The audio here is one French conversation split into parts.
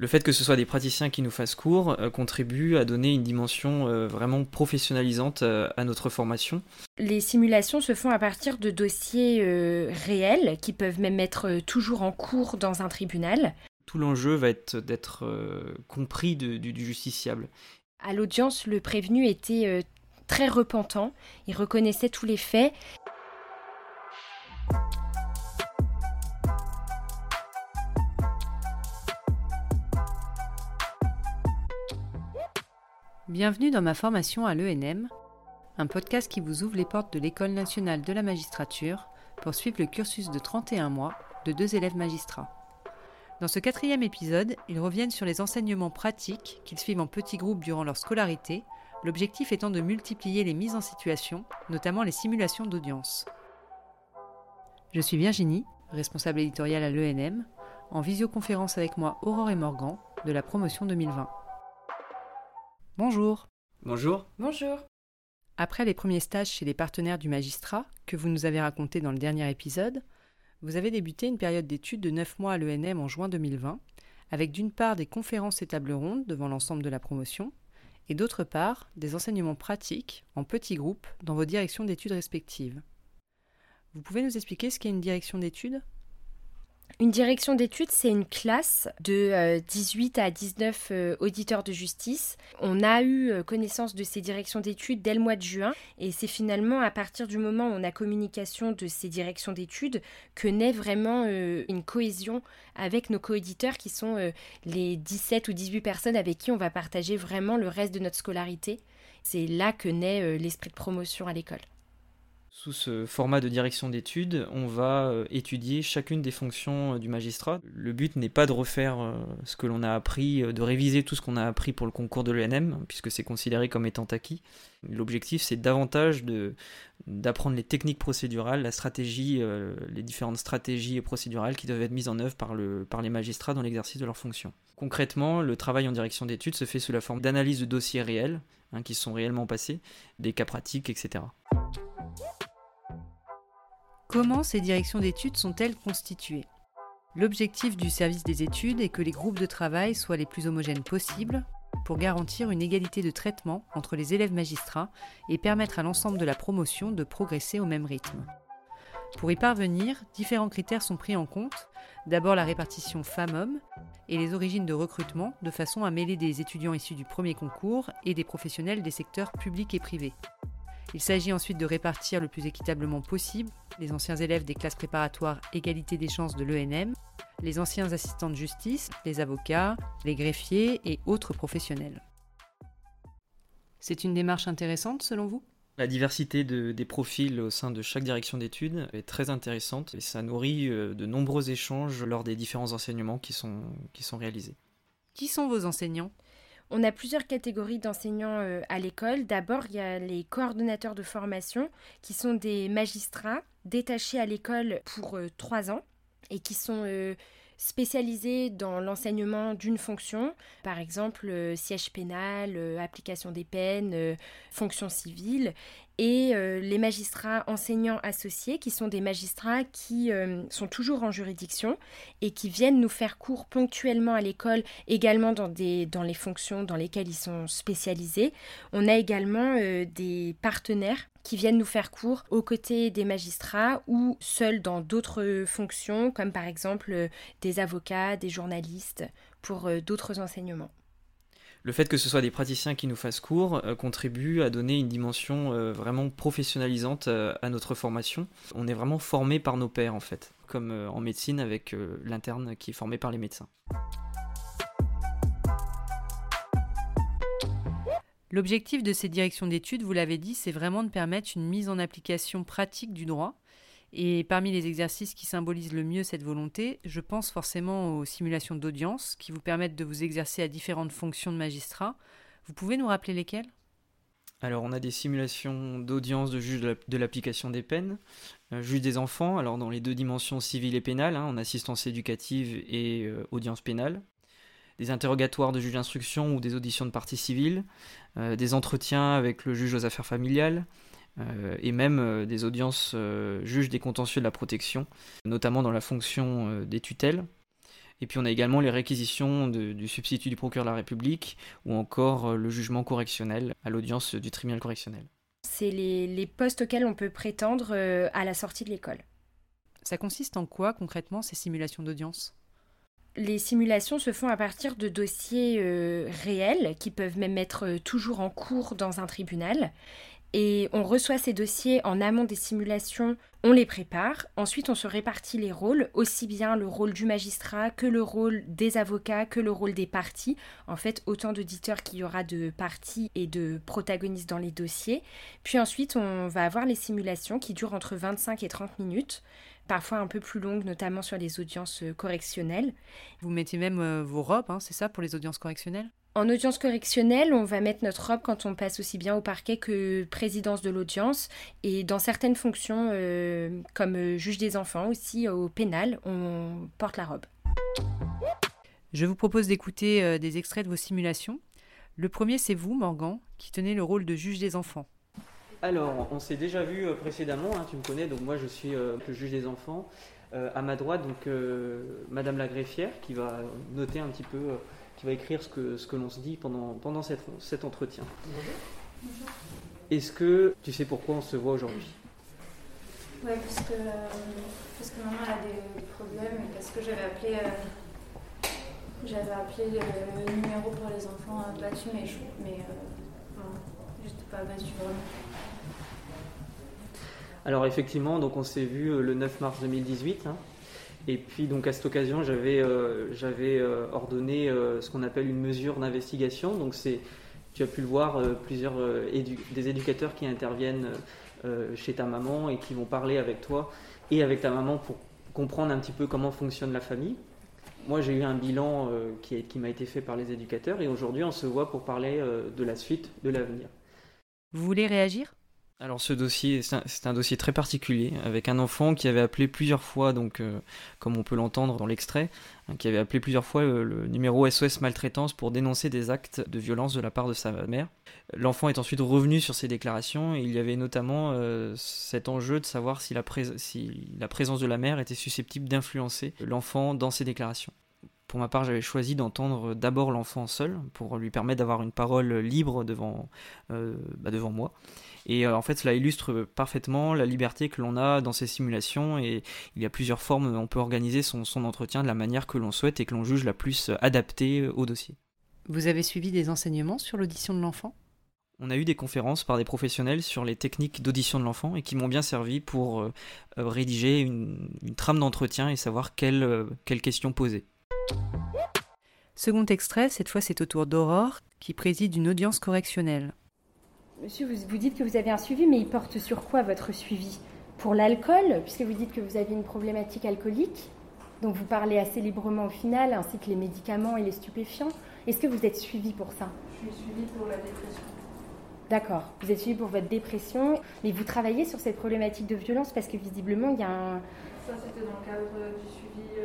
Le fait que ce soit des praticiens qui nous fassent cours euh, contribue à donner une dimension euh, vraiment professionnalisante euh, à notre formation. Les simulations se font à partir de dossiers réels qui peuvent même être toujours en cours dans un tribunal. Tout l'enjeu va être d'être compris du, justiciable. À l'audience, le prévenu était très repentant, il reconnaissait tous les faits. Bienvenue dans ma formation à l'ENM, un podcast qui vous ouvre les portes de l'École nationale de la magistrature pour suivre le cursus de 31 mois de deux élèves magistrats. Dans ce quatrième épisode, ils reviennent sur les enseignements pratiques qu'ils suivent en petits groupes durant leur scolarité, l'objectif étant de multiplier les mises en situation, notamment les simulations d'audience. Je suis Virginie, responsable éditoriale à l'ENM, en visioconférence avec moi Aurore et Morgan de la promotion 2020. Bonjour. Bonjour. Bonjour. Après les premiers stages chez les partenaires du magistrat, que vous nous avez raconté dans le dernier épisode, vous avez débuté une période d'études de 9 mois à l'ENM en juin 2020, avec d'une part des conférences et tables rondes devant l'ensemble de la promotion, et d'autre part des enseignements pratiques en petits groupes dans vos directions d'études respectives. Vous pouvez nous expliquer ce qu'est une direction d'études? Une direction d'études, c'est une classe de 18 euh, à 19 euh, auditeurs de justice. On a eu euh, connaissance de ces directions d'études dès le mois de juin et c'est finalement à partir du moment où on a communication de ces directions d'études que naît vraiment une cohésion avec nos coéditeurs qui sont les 17 ou 18 personnes avec qui on va partager vraiment le reste de notre scolarité. C'est là que naît l'esprit de promotion à l'école. Sous ce format de direction d'études, on va euh, étudier chacune des fonctions euh, du magistrat. Le but n'est pas de refaire euh, ce que l'on a appris, de réviser tout ce qu'on a appris pour le concours de l'ENM, puisque c'est considéré comme étant acquis. L'objectif, c'est davantage d'apprendre les techniques procédurales, la stratégie, les différentes stratégies procédurales qui doivent être mises en œuvre par, le, par les magistrats dans l'exercice de leurs fonctions. Concrètement, le travail en direction d'études se fait sous la forme d'analyse de dossiers réels, hein, qui sont réellement passés, des cas pratiques, etc. Comment ces directions d'études sont-elles constituées L'objectif du service des études est que les groupes de travail soient les plus homogènes possibles pour garantir une égalité de traitement entre les élèves magistrats et permettre à l'ensemble de la promotion de progresser au même rythme. Pour y parvenir, différents critères sont pris en compte. D'abord la répartition femmes-hommes et les origines de recrutement de façon à mêler des étudiants issus du premier concours et des professionnels des secteurs publics et privés. Il s'agit ensuite de répartir le plus équitablement possible les anciens élèves des classes préparatoires égalité des chances de l'ENM, les anciens assistants de justice, les avocats, les greffiers et autres professionnels. C'est une démarche intéressante selon vous? La diversité des profils au sein de chaque direction d'études est très intéressante et ça nourrit euh, de nombreux échanges lors des différents enseignements qui sont, qui sont réalisés. Qui sont vos enseignants? On a plusieurs catégories d'enseignants euh, à l'école. D'abord, il y a les coordonnateurs de formation, qui sont des magistrats détachés à l'école pour euh, trois ans et qui sont euh, spécialisés dans l'enseignement d'une fonction, par exemple siège pénal, application des peines, fonction civile, et euh, les magistrats enseignants associés, qui sont des magistrats qui euh, sont toujours en juridiction et qui viennent nous faire cours ponctuellement à l'école, également dans, des, dans les fonctions dans lesquelles ils sont spécialisés. On a également euh, des partenaires qui viennent nous faire cours aux côtés des magistrats ou seuls dans d'autres fonctions, comme par exemple des avocats, des journalistes, pour d'autres enseignements le fait que ce soit des praticiens qui nous fassent cours euh, contribue à donner une dimension euh, vraiment professionnalisante euh, à notre formation. On est vraiment formé par nos pairs en fait, comme en médecine avec l'interne qui est formé par les médecins. L'objectif de ces directions d'études, vous l'avez dit, c'est vraiment de permettre une mise en application pratique du droit. Et parmi les exercices qui symbolisent le mieux cette volonté, je pense forcément aux simulations d'audience qui vous permettent de vous exercer à différentes fonctions de magistrat. Vous pouvez nous rappeler lesquelles? Alors on a des simulations d'audience de juge de l'application des peines, euh, juge des enfants, alors dans les deux dimensions civiles et pénales, hein, en assistance éducative et euh, audience pénale, des interrogatoires de juge d'instruction ou des auditions de partie civile, euh, des entretiens avec le juge aux affaires familiales, euh, et même euh, des audiences euh, juges des contentieux de la protection, notamment dans la fonction des tutelles. Et puis on a également les réquisitions du substitut du procureur de la République ou encore le jugement correctionnel à l'audience du tribunal correctionnel. C'est les, les postes auxquels on peut prétendre à la sortie de l'école. Ça consiste en quoi concrètement ces simulations d'audience? Les simulations se font à partir de dossiers euh, réels qui peuvent même être euh, toujours en cours dans un tribunal. Et on reçoit ces dossiers en amont des simulations, on les prépare, ensuite on se répartit les rôles, aussi bien le rôle du magistrat que le rôle des avocats, que le rôle des parties. En fait, autant d'auditeurs qu'il y aura de parties et de protagonistes dans les dossiers. Puis ensuite, on va avoir les simulations qui durent entre 25 et 30 minutes parfois un peu plus longues, notamment sur les audiences correctionnelles. Vous mettez même euh, vos robes, hein, c'est ça, pour les audiences correctionnelles? En audience correctionnelle, on va mettre notre robe quand on passe aussi bien au parquet que présidence de l'audience. Et dans certaines fonctions, euh, comme juge des enfants aussi, au pénal, on porte la robe. Je vous propose d'écouter des extraits de vos simulations. Le premier, c'est vous, Morgan, qui tenez le rôle de juge des enfants. Alors, on s'est déjà vu euh, précédemment, hein, tu me connais, donc moi je suis euh, le juge des enfants. Euh, à ma droite, donc Madame la greffière qui va noter un petit peu, qui va écrire ce que, ce que l'on se dit pendant, pendant cet entretien. Est-ce que tu sais pourquoi on se voit aujourd'hui? Oui, parce que, parce que maman a des problèmes et parce que j'avais appelé, j'avais appelé le numéro pour les enfants battus, mais, mais non, pas battu vraiment. Alors effectivement, donc on s'est vu euh, le 9 mars 2018. Hein. Et puis donc à cette occasion, j'avais euh, euh, ordonné ce qu'on appelle une mesure d'investigation. Donc c'est, tu as pu le voir, plusieurs des éducateurs qui interviennent chez ta maman et qui vont parler avec toi et avec ta maman pour comprendre un petit peu comment fonctionne la famille. Moi, j'ai eu un bilan qui m'a été fait par les éducateurs et aujourd'hui, on se voit pour parler de la suite, de l'avenir. Vous voulez réagir? Alors ce dossier, c'est un, dossier très particulier, avec un enfant qui avait appelé plusieurs fois, donc euh, comme on peut l'entendre dans l'extrait, hein, qui avait appelé plusieurs fois le, numéro SOS maltraitance pour dénoncer des actes de violence de la part de sa mère. L'enfant est ensuite revenu sur ses déclarations et il y avait notamment euh, cet enjeu de savoir si la, si la présence de la mère était susceptible d'influencer l'enfant dans ses déclarations. Pour ma part, j'avais choisi d'entendre d'abord l'enfant seul pour lui permettre d'avoir une parole libre devant, euh, bah, devant moi. Et euh, en fait, cela illustre parfaitement la liberté que l'on a dans ces simulations. Et il y a plusieurs formes, on peut organiser son, son entretien de la manière que l'on souhaite et que l'on juge la plus adaptée au dossier. Vous avez suivi des enseignements sur l'audition de l'enfant? On a eu des conférences par des professionnels sur les techniques d'audition de l'enfant et qui m'ont bien servi pour euh, rédiger une, trame d'entretien et savoir quelles quelle questions poser. Second extrait, cette fois c'est au tour d'Aurore, qui préside une audience correctionnelle. Monsieur, vous, vous dites que vous avez un suivi, mais il porte sur quoi votre suivi? Pour l'alcool, puisque vous dites que vous avez une problématique alcoolique, donc vous parlez assez librement au final, ainsi que les médicaments et les stupéfiants. Est-ce que vous êtes suivi pour ça? Je suis suivi pour la dépression. D'accord, vous êtes suivi pour votre dépression, mais vous travaillez sur cette problématique de violence parce que visiblement il y a un... Ça c'était dans le cadre du suivi euh,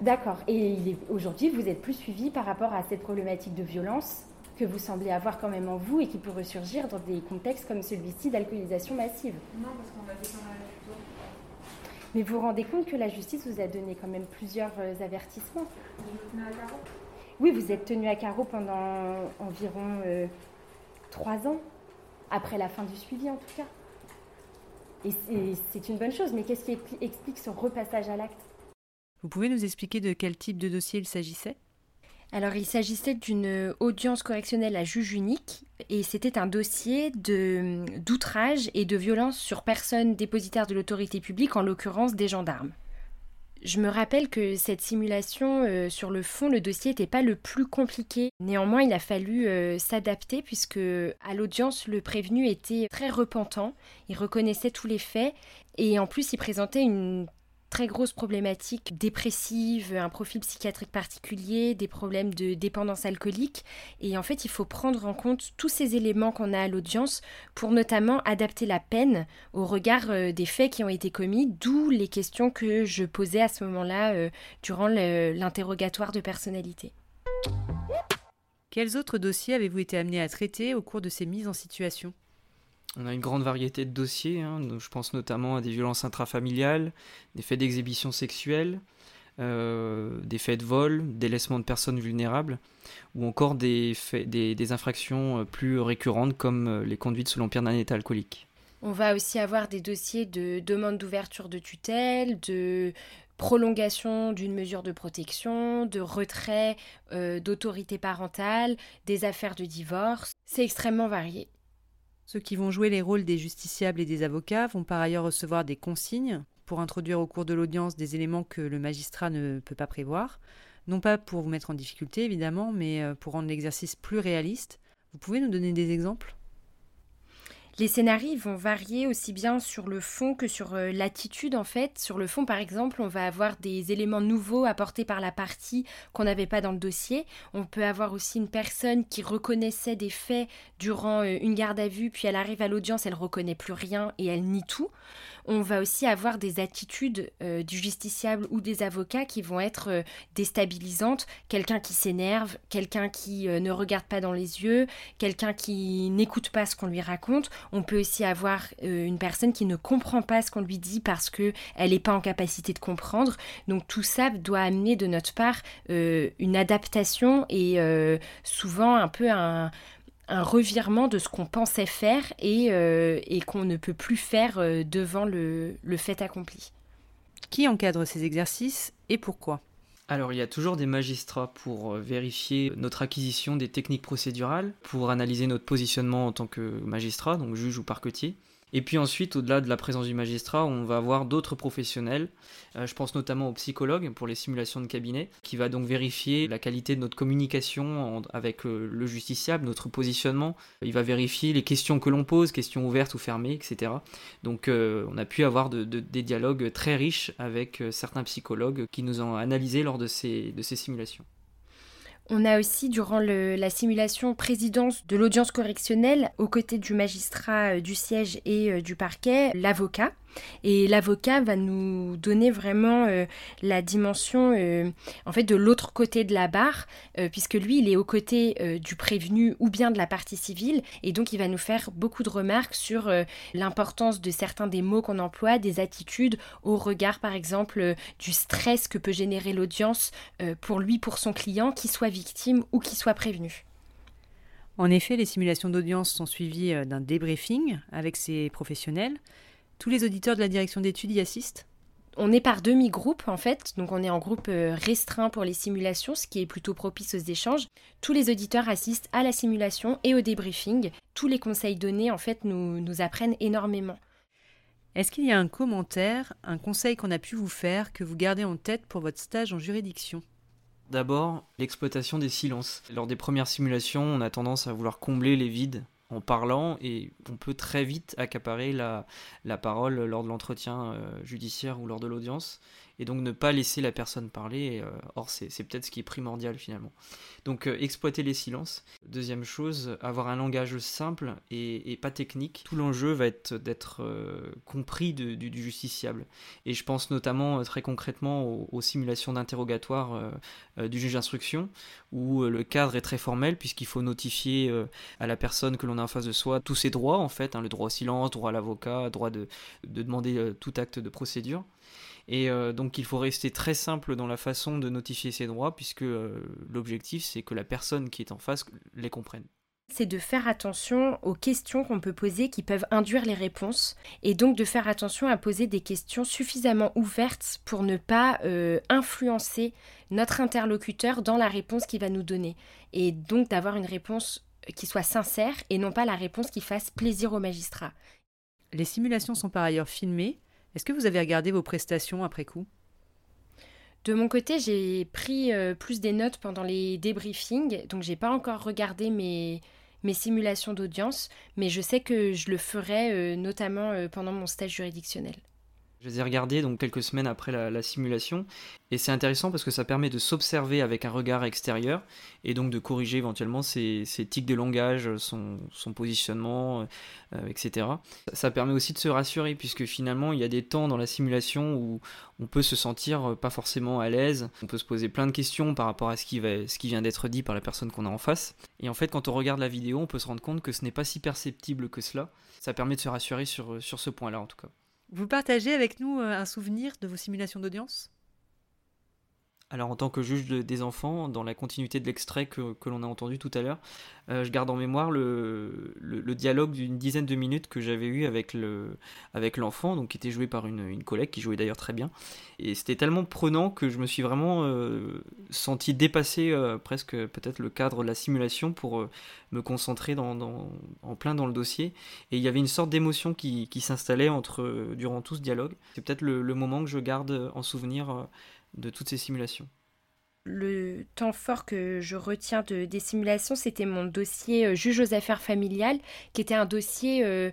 D'accord, et aujourd'hui vous êtes plus suivi par rapport à cette problématique de violence que vous semblez avoir quand même en vous et qui peut ressurgir dans des contextes comme celui-ci d'alcoolisation massive. Non, parce qu'on l'a dit dans la Mais vous vous rendez compte que la justice vous a donné quand même plusieurs euh, avertissements. Vous à carreau? Oui, vous êtes tenu à carreau pendant environ euh, trois ans, après la fin du suivi en tout cas. Et c'est une bonne chose, mais qu'est-ce qui explique ce repassage à l'acte? Vous pouvez nous expliquer de quel type de dossier il s'agissait? Alors, il s'agissait d'une audience correctionnelle à juge unique et c'était un dossier d'outrage et de violence sur personne dépositaire de l'autorité publique, en l'occurrence des gendarmes. Je me rappelle que cette simulation, euh, sur le fond, le dossier n'était pas le plus compliqué. Néanmoins, il a fallu euh, s'adapter puisque à l'audience, le prévenu était très repentant. Il reconnaissait tous les faits et en plus, il présentait une très grosse problématique dépressive, un profil psychiatrique particulier, des problèmes de dépendance alcoolique. Et en fait, il faut prendre en compte tous ces éléments qu'on a à l'audience pour notamment adapter la peine au regard euh, des faits qui ont été commis, d'où les questions que je posais à ce moment-là euh, durant l'interrogatoire de personnalité. Quels autres dossiers avez-vous été amené à traiter au cours de ces mises en situation? On a une grande variété de dossiers, hein. je pense notamment à des violences intrafamiliales, des faits d'exhibition sexuelle, des faits de vol, délaissement de personnes vulnérables, ou encore des, des, infractions plus récurrentes comme les conduites sous l'empire d'un état alcoolique. On va aussi avoir des dossiers de demande d'ouverture de tutelle, de prolongation d'une mesure de protection, de retrait euh, d'autorité parentale, des affaires de divorce. C'est extrêmement varié. Ceux qui vont jouer les rôles des justiciables et des avocats vont par ailleurs recevoir des consignes pour introduire au cours de l'audience des éléments que le magistrat ne peut pas prévoir, non pas pour vous mettre en difficulté évidemment, mais euh, pour rendre l'exercice plus réaliste. Vous pouvez nous donner des exemples? Les scénarios vont varier aussi bien sur le fond que sur euh, l'attitude en fait. Sur le fond par exemple, on va avoir des éléments nouveaux apportés par la partie qu'on n'avait pas dans le dossier. On peut avoir aussi une personne qui reconnaissait des faits durant euh, une garde à vue, puis elle arrive à l'audience, elle reconnaît plus rien et elle nie tout on va aussi avoir des attitudes euh, du justiciable ou des avocats qui vont être euh, déstabilisantes. Quelqu'un qui s'énerve, quelqu'un qui euh, ne regarde pas dans les yeux, quelqu'un qui n'écoute pas ce qu'on lui raconte. On peut aussi avoir une personne qui ne comprend pas ce qu'on lui dit parce qu'elle n'est pas en capacité de comprendre. Donc tout ça doit amener de notre part une adaptation et souvent un peu un un revirement de ce qu'on pensait faire et, euh, qu'on ne peut plus faire euh, devant le, fait accompli. Qui encadre ces exercices et pourquoi? Alors il y a toujours des magistrats pour euh, vérifier notre acquisition des techniques procédurales, pour analyser notre positionnement en tant que magistrat, donc juge ou parquetier. Et puis ensuite, au-delà de la présence du magistrat, on va avoir d'autres professionnels. Euh, je pense notamment au psychologue pour les simulations de cabinet, qui va donc vérifier la qualité de notre communication avec euh, le justiciable, notre positionnement. Il va vérifier les questions que l'on pose, questions ouvertes ou fermées, etc. Donc euh, on a pu avoir des dialogues très riches avec certains psychologues qui nous ont analysés lors de ces simulations. On a aussi, durant la simulation présidence de l'audience correctionnelle, aux côtés du magistrat euh, du siège et euh, du parquet, l'avocat. Et l'avocat va nous donner vraiment euh, la dimension euh, en fait de l'autre côté de la barre, euh, puisque lui il est aux côtés du prévenu ou bien de la partie civile, et donc il va nous faire beaucoup de remarques sur l'importance de certains des mots qu'on emploie, des attitudes, au regard par exemple du stress que peut générer l'audience pour lui, pour son client, qu'il soit victime ou qu'il soit prévenu. En effet, les simulations d'audience sont suivies d'un débriefing avec ces professionnels. Tous les auditeurs de la direction d'études y assistent on est par demi-groupe en fait, donc on est en groupe euh, restreint pour les simulations, ce qui est plutôt propice aux échanges. Tous les auditeurs assistent à la simulation et au débriefing. Tous les conseils donnés en fait nous, nous apprennent énormément. Est-ce qu'il y a un commentaire, un conseil qu'on a pu vous faire que vous gardez en tête pour votre stage en juridiction? D'abord, l'exploitation des silences. Lors des premières simulations, on a tendance à vouloir combler les vides en parlant et on peut très vite accaparer la, parole lors de l'entretien euh, judiciaire ou lors de l'audience et donc ne pas laisser la personne parler. Euh, or, c'est peut-être ce qui est primordial finalement. Donc, euh, exploiter les silences. Deuxième chose, avoir un langage simple et, pas technique. Tout l'enjeu va être d'être euh, compris du, justiciable. Et je pense notamment très concrètement aux, simulations d'interrogatoire du juge d'instruction, où le cadre est très formel, puisqu'il faut notifier à la personne que l'on a en face de soi tous ses droits, en fait, hein, le droit au silence, droit à l'avocat, droit de, de demander tout acte de procédure. Et euh, donc il faut rester très simple dans la façon de notifier ses droits, puisque euh, l'objectif c'est que la personne qui est en face les comprenne c'est de faire attention aux questions qu'on peut poser qui peuvent induire les réponses et donc de faire attention à poser des questions suffisamment ouvertes pour ne pas euh, influencer notre interlocuteur dans la réponse qu'il va nous donner et donc d'avoir une réponse qui soit sincère et non pas la réponse qui fasse plaisir au magistrat. Les simulations sont par ailleurs filmées est-ce que vous avez regardé vos prestations après coup? De mon côté, j'ai pris euh, plus des notes pendant les débriefings, donc j'ai pas encore regardé mes, mes simulations d'audience, mais je sais que je le ferai euh, notamment euh, pendant mon stage juridictionnel. Je les ai regardés donc quelques semaines après la, simulation et c'est intéressant parce que ça permet de s'observer avec un regard extérieur et donc de corriger éventuellement ses, tics de langage, son, positionnement, euh, etc. Ça permet aussi de se rassurer puisque finalement il y a des temps dans la simulation où on peut se sentir pas forcément à l'aise, on peut se poser plein de questions par rapport à ce qui, va, ce qui vient d'être dit par la personne qu'on a en face. Et en fait quand on regarde la vidéo on peut se rendre compte que ce n'est pas si perceptible que cela. Ça permet de se rassurer sur, sur ce point-là en tout cas. Vous partagez avec nous euh, un souvenir de vos simulations d'audience? Alors en tant que juge des enfants, dans la continuité de l'extrait que, l'on a entendu tout à l'heure, euh, je garde en mémoire le, le, dialogue d'une dizaine de minutes que j'avais eu avec, le, avec l'enfant, donc qui était joué par une, une collègue qui jouait d'ailleurs très bien. Et c'était tellement prenant que je me suis vraiment euh, senti dépasser euh, presque peut-être le cadre de la simulation pour me concentrer en plein dans le dossier. Et il y avait une sorte d'émotion qui, qui s'installait entre, durant tout ce dialogue. C'est peut-être le, moment que je garde en souvenir de toutes ces simulations. Le temps fort que je retiens de, des simulations, c'était mon dossier euh, juge aux affaires familiales, qui était un dossier euh,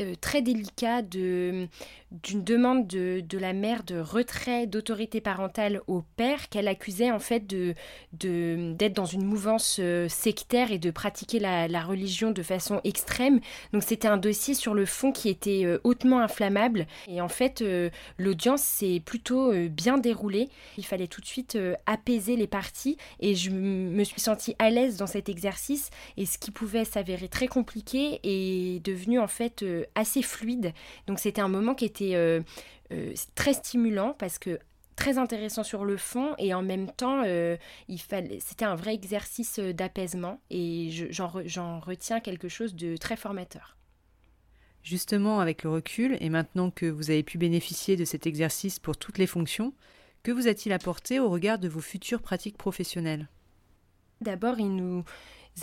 euh, très délicat de, d'une demande de, de, la mère de retrait d'autorité parentale au père qu'elle accusait en fait de, d'être dans une mouvance euh, sectaire et de pratiquer la, religion de façon extrême. Donc c'était un dossier sur le fond qui était euh, hautement inflammable et en fait l'audience s'est plutôt bien déroulée. Il fallait tout de suite apaiser les parties et je me suis sentie à l'aise dans cet exercice et ce qui pouvait s'avérer très compliqué est devenu en fait assez fluide. Donc c'était un moment qui était euh, euh, très stimulant parce que très intéressant sur le fond et en même temps euh, il fallait c'était un vrai exercice d'apaisement et j'en retiens quelque chose de très formateur. Justement, avec le recul, et maintenant que vous avez pu bénéficier de cet exercice pour toutes les fonctions, que vous a-t-il apporté au regard de vos futures pratiques professionnelles? D'abord, il nous,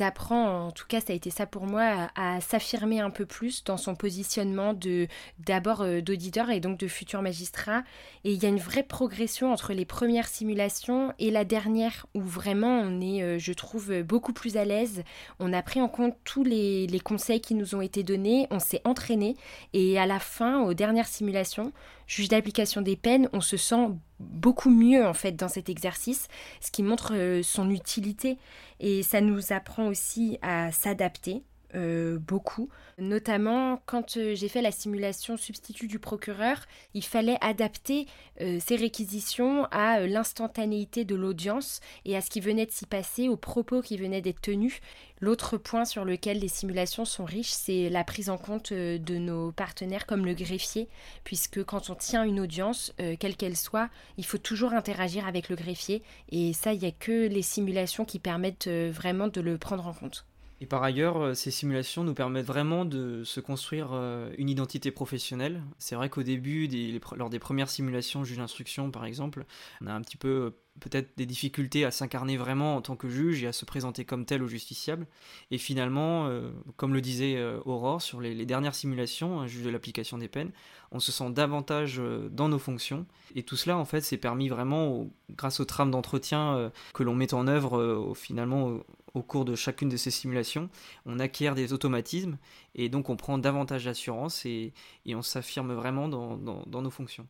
apprend, en tout cas ça a été ça pour moi, à, s'affirmer un peu plus dans son positionnement de d'abord euh, d'auditeur et donc de futur magistrat. Et il y a une vraie progression entre les premières simulations et la dernière où vraiment on est, euh, je trouve, beaucoup plus à l'aise. On a pris en compte tous les, les conseils qui nous ont été donnés, on s'est entraîné et à la fin, aux dernières simulations, juge d'application des peines, on se sent beaucoup mieux en fait dans cet exercice, ce qui montre euh, son utilité. Et ça nous apprend aussi à s'adapter euh, beaucoup. Notamment quand euh, j'ai fait la simulation substitut du procureur, il fallait adapter euh, ces réquisitions à l'instantanéité de l'audience et à ce qui venait de s'y passer, aux propos qui venaient d'être tenus. L'autre point sur lequel les simulations sont riches, c'est la prise en compte de nos partenaires comme le greffier, puisque quand on tient une audience, quelle qu'elle soit, il faut toujours interagir avec le greffier et ça, il n'y a que les simulations qui permettent vraiment de le prendre en compte. Et par ailleurs, euh, ces simulations nous permettent vraiment de se construire euh, une identité professionnelle. C'est vrai qu'au début, lors des premières simulations juge d'instruction par exemple, on a un petit peu euh, peut-être des difficultés à s'incarner vraiment en tant que juge et à se présenter comme tel au justiciable. Et finalement, comme le disait Aurore sur les, dernières simulations, juge de l'application des peines, on se sent davantage dans nos fonctions. Et tout cela, en fait, c'est permis vraiment grâce aux trames d'entretien que l'on met en œuvre finalement cours de chacune de ces simulations, on acquiert des automatismes et donc on prend davantage d'assurance et, on s'affirme vraiment dans nos fonctions.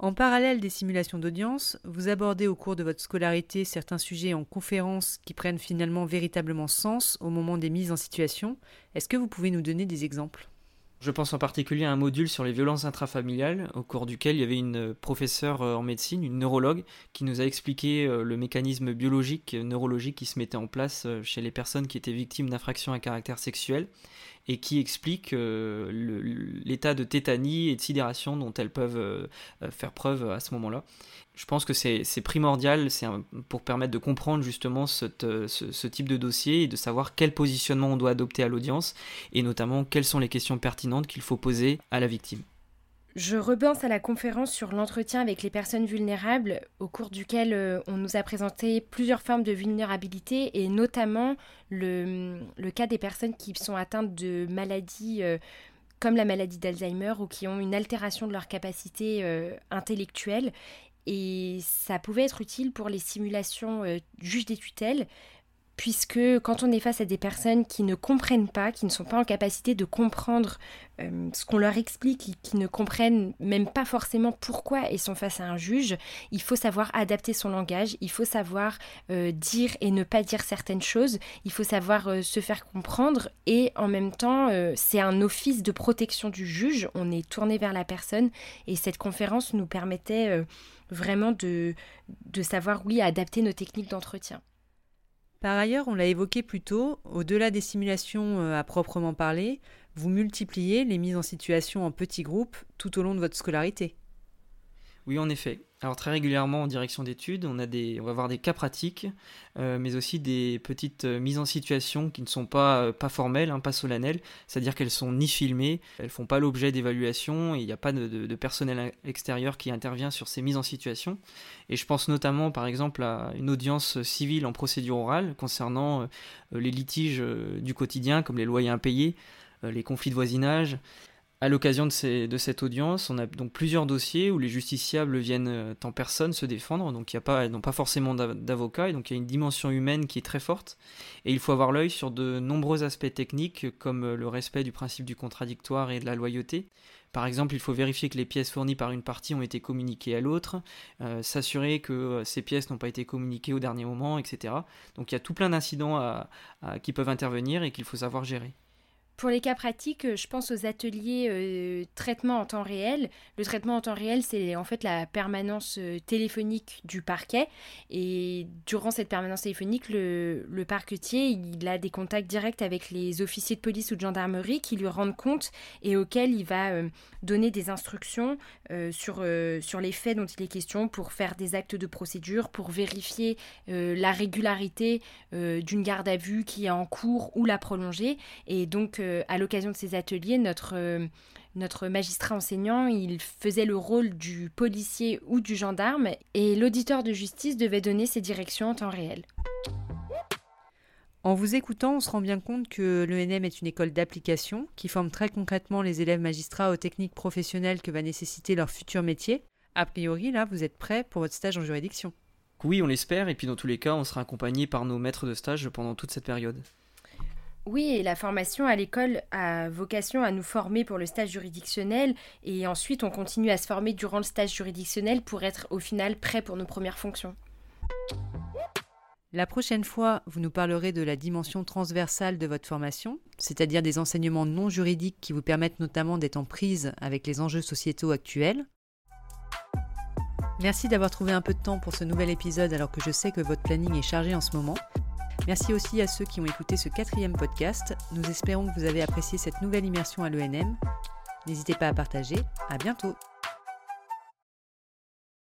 En parallèle des simulations d'audience, vous abordez au cours de votre scolarité certains sujets en conférence qui prennent finalement véritablement sens au moment des mises en situation. Est-ce que vous pouvez nous donner des exemples? Je pense en particulier à un module sur les violences intrafamiliales, au cours duquel il y avait une professeure euh, en médecine, une neurologue, qui nous a expliqué euh, le mécanisme biologique, neurologique qui se mettait en place euh, chez les personnes qui étaient victimes d'infractions à caractère sexuel, et qui explique l'état de tétanie et de sidération dont elles peuvent faire preuve à ce moment-là je pense que c'est primordial pour permettre de comprendre justement euh, ce, type de dossier et de savoir quel positionnement on doit adopter à l'audience et notamment quelles sont les questions pertinentes qu'il faut poser à la victime. Je repense à la conférence sur l'entretien avec les personnes vulnérables, au cours duquel euh, on nous a présenté plusieurs formes de vulnérabilité et notamment le, cas des personnes qui sont atteintes de maladies euh, comme la maladie d'Alzheimer ou qui ont une altération de leur capacité intellectuelle. Et ça pouvait être utile pour les simulations euh, juges des tutelles, puisque quand on est face à des personnes qui ne comprennent pas, qui ne sont pas en capacité de comprendre euh, ce qu'on leur explique, qui ne comprennent même pas forcément pourquoi ils sont face à un juge, il faut savoir adapter son langage, il faut savoir euh, dire et ne pas dire certaines choses, il faut savoir se faire comprendre et en même temps c'est un office de protection du juge, on est tourné vers la personne et cette conférence nous permettait vraiment de, de savoir, oui, adapter nos techniques d'entretien. Par ailleurs, on l'a évoqué plus tôt, au-delà des simulations euh, à proprement parler, vous multipliez les mises en situation en petits groupes tout au long de votre scolarité. Oui, en effet. Alors très régulièrement en direction d'études, on, a des, on va avoir des cas pratiques, euh, mais aussi des petites euh, mises en situation qui ne sont pas, euh, formelles, hein, pas solennelles, c'est-à-dire qu'elles sont ni filmées, elles font pas l'objet d'évaluation, et il n'y a pas de, personnel extérieur qui intervient sur ces mises en situation. Et je pense notamment par exemple à une audience civile en procédure orale concernant les litiges du quotidien, comme les loyers impayés, les conflits de voisinage, à l'occasion de, cette audience, on a donc plusieurs dossiers où les justiciables viennent euh, en personne se défendre, donc y a pas, pas forcément d'avocat, et donc il y a une dimension humaine qui est très forte, et il faut avoir l'œil sur de nombreux aspects techniques comme euh, le respect du principe du contradictoire et de la loyauté. Par exemple, il faut vérifier que les pièces fournies par une partie ont été communiquées à l'autre, euh, s'assurer que ces pièces n'ont pas été communiquées au dernier moment, etc. Donc il y a tout plein d'incidents qui peuvent intervenir et qu'il faut savoir gérer. Pour les cas pratiques, euh, je pense aux ateliers euh, traitement en temps réel. Le traitement en temps réel, c'est en fait la permanence euh, téléphonique du parquet. Et durant cette permanence téléphonique, le, parquetier, il a des contacts directs avec les officiers de police ou de gendarmerie qui lui rendent compte et auxquels il va donner des instructions sur, sur les faits dont il est question pour faire des actes de procédure, pour vérifier la régularité d'une garde à vue qui est en cours ou la prolonger. Et donc, à l'occasion de ces ateliers, notre, euh, notre magistrat enseignant, il faisait le rôle du policier ou du gendarme et l'auditeur de justice devait donner ses directions en temps réel. En vous écoutant, on se rend bien compte que l'ENM est une école d'application qui forme très concrètement les élèves magistrats aux techniques professionnelles que va nécessiter leur futur métier. A priori, là, vous êtes prêts pour votre stage en juridiction. Oui, on l'espère, et puis dans tous les cas, on sera accompagné par nos maîtres de stage pendant toute cette période. Oui, et la formation à l'école a vocation à nous former pour le stage juridictionnel et ensuite on continue à se former durant le stage juridictionnel pour être au final prêt pour nos premières fonctions. La prochaine fois, vous nous parlerez de la dimension transversale de votre formation, c'est-à-dire des enseignements non juridiques qui vous permettent notamment d'être en prise avec les enjeux sociétaux actuels. Merci d'avoir trouvé un peu de temps pour ce nouvel épisode alors que je sais que votre planning est chargé en ce moment. Merci aussi à ceux qui ont écouté ce quatrième podcast. Nous espérons que vous avez apprécié cette nouvelle immersion à l'ENM. N'hésitez pas à partager. À bientôt!